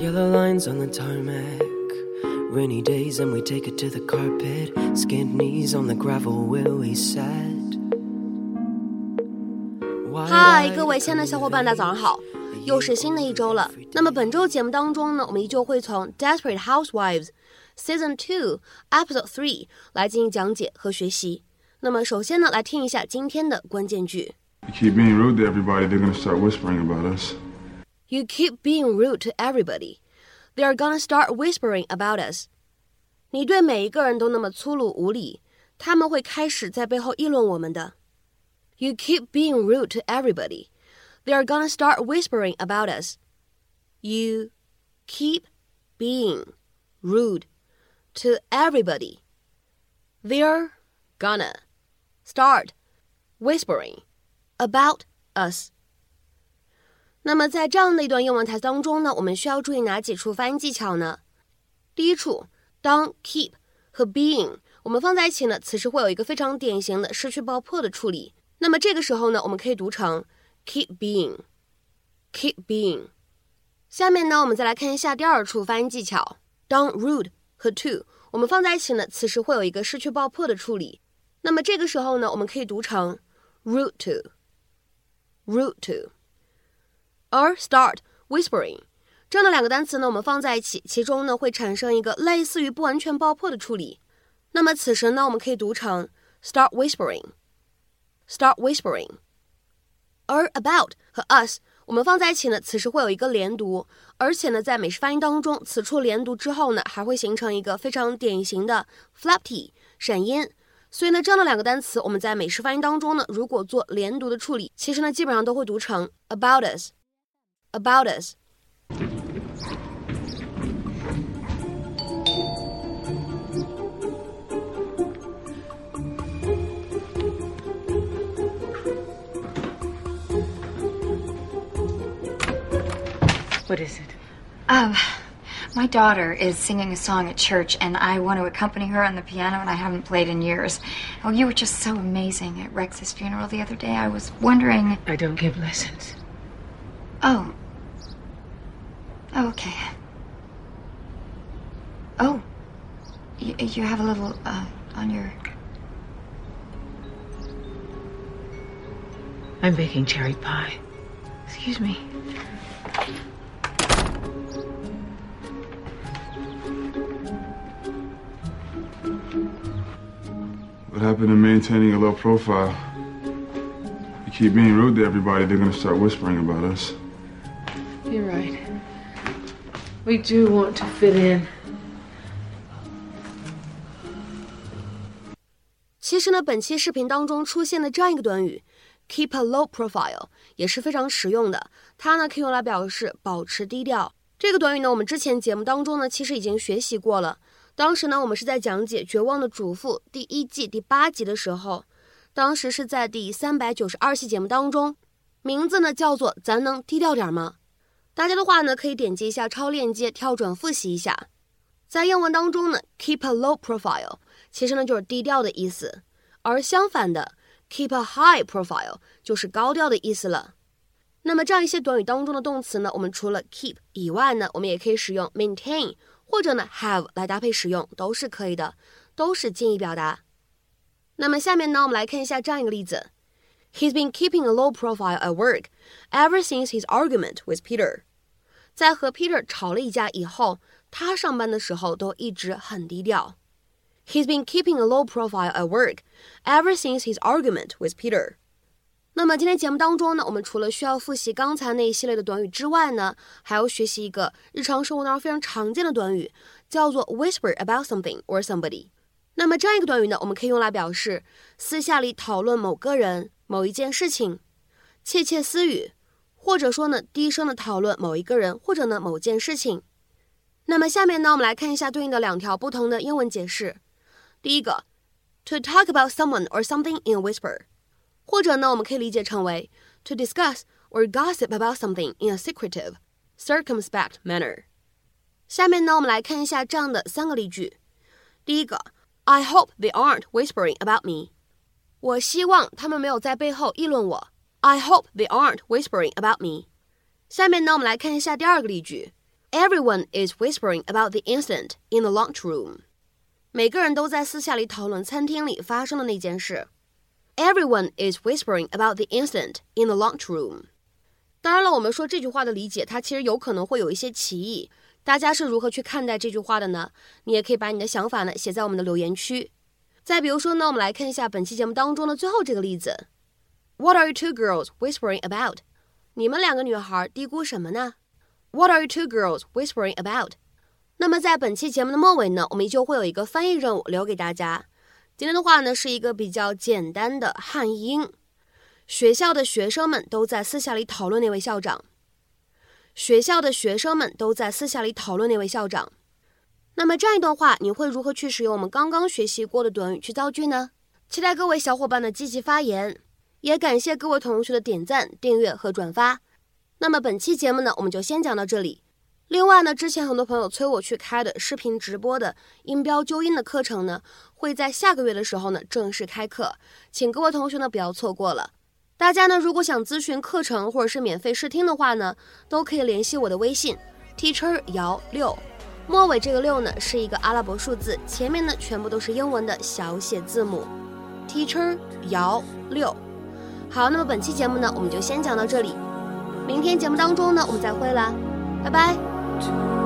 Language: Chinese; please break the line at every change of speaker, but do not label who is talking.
Yellow lines on the tarmac. Rainy days and we take it to the carpet. Skinned knees on the gravel where we sat.
嗨，各位亲爱的小伙伴，大家早上好！又是新的一周了。那么本周节目当中呢，我们依旧会从《Desperate Housewives》Season Two Episode Three 来进行讲解和学习。那么首先呢，来听一下今天的关键句。
You keep being rude to everybody, they're gonna start whispering about us.
You keep being rude to everybody. They're gonna start whispering about us. 你对每一个人都那么粗鲁无礼，他们会开始在背后议论我们的。You keep being rude to everybody. They're gonna start whispering about us. You keep being rude to everybody. They're gonna start whispering about us. 那么在这样的一段英文台词当中呢，我们需要注意哪几处发音技巧呢？第一处，当 keep 和 being 我们放在一起呢，此时会有一个非常典型的失去爆破的处理。那么这个时候呢，我们可以读成 keep being，keep being。下面呢，我们再来看一下第二处发音技巧。当 rude 和 to 我们放在一起呢，此时会有一个失去爆破的处理。那么这个时候呢，我们可以读成 rude to，rude to。而 start whispering 这样的两个单词呢，我们放在一起，其中呢会产生一个类似于不完全爆破的处理。那么此时呢，我们可以读成 start whispering，start whispering。而 about 和 us 我们放在一起呢，此时会有一个连读，而且呢，在美式发音当中，此处连读之后呢，还会形成一个非常典型的 flap t 闪音。所以呢，这样的两个单词，我们在美式发音当中呢，如果做连读的处理，其实呢，基本上都会读成 about us。About us.
What is it?
Um, my daughter is singing a song at church, and I want to accompany her on the piano, and I haven't played in years. Oh, you were just so amazing at Rex's funeral the other day. I was wondering.
I don't give lessons.
Oh. Oh, okay. Oh. You, you have a little, uh, on your.
I'm baking cherry pie. Excuse me.
What happened to maintaining a low profile? You keep being rude to everybody, they're gonna start whispering about us.
You're right. We do want to fit in.
其实呢，本期视频当中出现的这样一个短语 “keep a low profile” 也是非常实用的。它呢可以用来表示保持低调。这个短语呢，我们之前节目当中呢其实已经学习过了。当时呢，我们是在讲解《绝望的主妇》第一季第八集的时候，当时是在第三百九十二期节目当中，名字呢叫做“咱能低调点吗？”大家的话呢，可以点击一下超链接，跳转复习一下。在英文当中呢，keep a low profile 其实呢就是低调的意思，而相反的，keep a high profile 就是高调的意思了。那么这样一些短语当中的动词呢，我们除了 keep 以外呢，我们也可以使用 maintain 或者呢 have 来搭配使用，都是可以的，都是近义表达。那么下面呢，我们来看一下这样一个例子 ：He's been keeping a low profile at work ever since his argument with Peter。在和 Peter 吵了一架以后，他上班的时候都一直很低调。He's been keeping a low profile at work ever since his argument with Peter。那么今天节目当中呢，我们除了需要复习刚才那一系列的短语之外呢，还要学习一个日常生活当中非常常见的短语，叫做 whisper about something or somebody。那么这样一个短语呢，我们可以用来表示私下里讨论某个人、 某一件事情，窃窃私语，或者说呢低声的讨论某一个人或者呢某件事情。那么下面呢，我们来看一下对应的两条不同的英文解释。第一个，to talk about someone or something in a whisper，或者呢，我们可以理解成为 to discuss or gossip about something in a secretive, circumspect manner。下面呢，我们来看一下这样的三个例句。第一个，I hope they aren't whispering about me。 我希望他们没有在背后议论我。I hope they aren't whispering about me。下面呢，我们来看一下第二个例句 Everyone is whispering about the incident in the lunchroom. 每个人都在私下里讨论餐厅里发生的那件事。Everyone is whispering about the incident in the lunchroom. 当然了，我们说这句话的理解，它其实有可能会有一些歧义。大家是如何去看待这句话的呢？你也可以把你的想法呢写在我们的留言区。再比如说呢，我们来看一下本期节目当中的最后这个例子：What are you two girls whispering about？你们两个女孩嘀咕什么呢？What are you two girls whispering about？那么在本期节目的末尾呢，我们依旧会有一个翻译任务留给大家。今天的话呢，是一个比较简单的汉译英。学校的学生们都在私下里讨论那位校长。学校的学生们都在私下里讨论那位校长。那么这样一段话，你会如何去使用我们刚刚学习过的短语去造句呢？期待各位小伙伴的积极发言。也感谢各位同学的点赞、订阅和转发。那么本期节目呢，我们就先讲到这里。另外呢，之前很多朋友催我去开的视频直播的音标纠音的课程呢，会在下个月的时候呢正式开课，请各位同学呢不要错过了。大家呢如果想咨询课程或者是免费试听的话呢，都可以联系我的微信 teacher 姚六，末尾这个六呢是一个阿拉伯数字，前面呢全部都是英文的小写字母 teacher 姚六。好，那么本期节目呢，我们就先讲到这里。明天节目当中呢，我们再会啦，拜拜。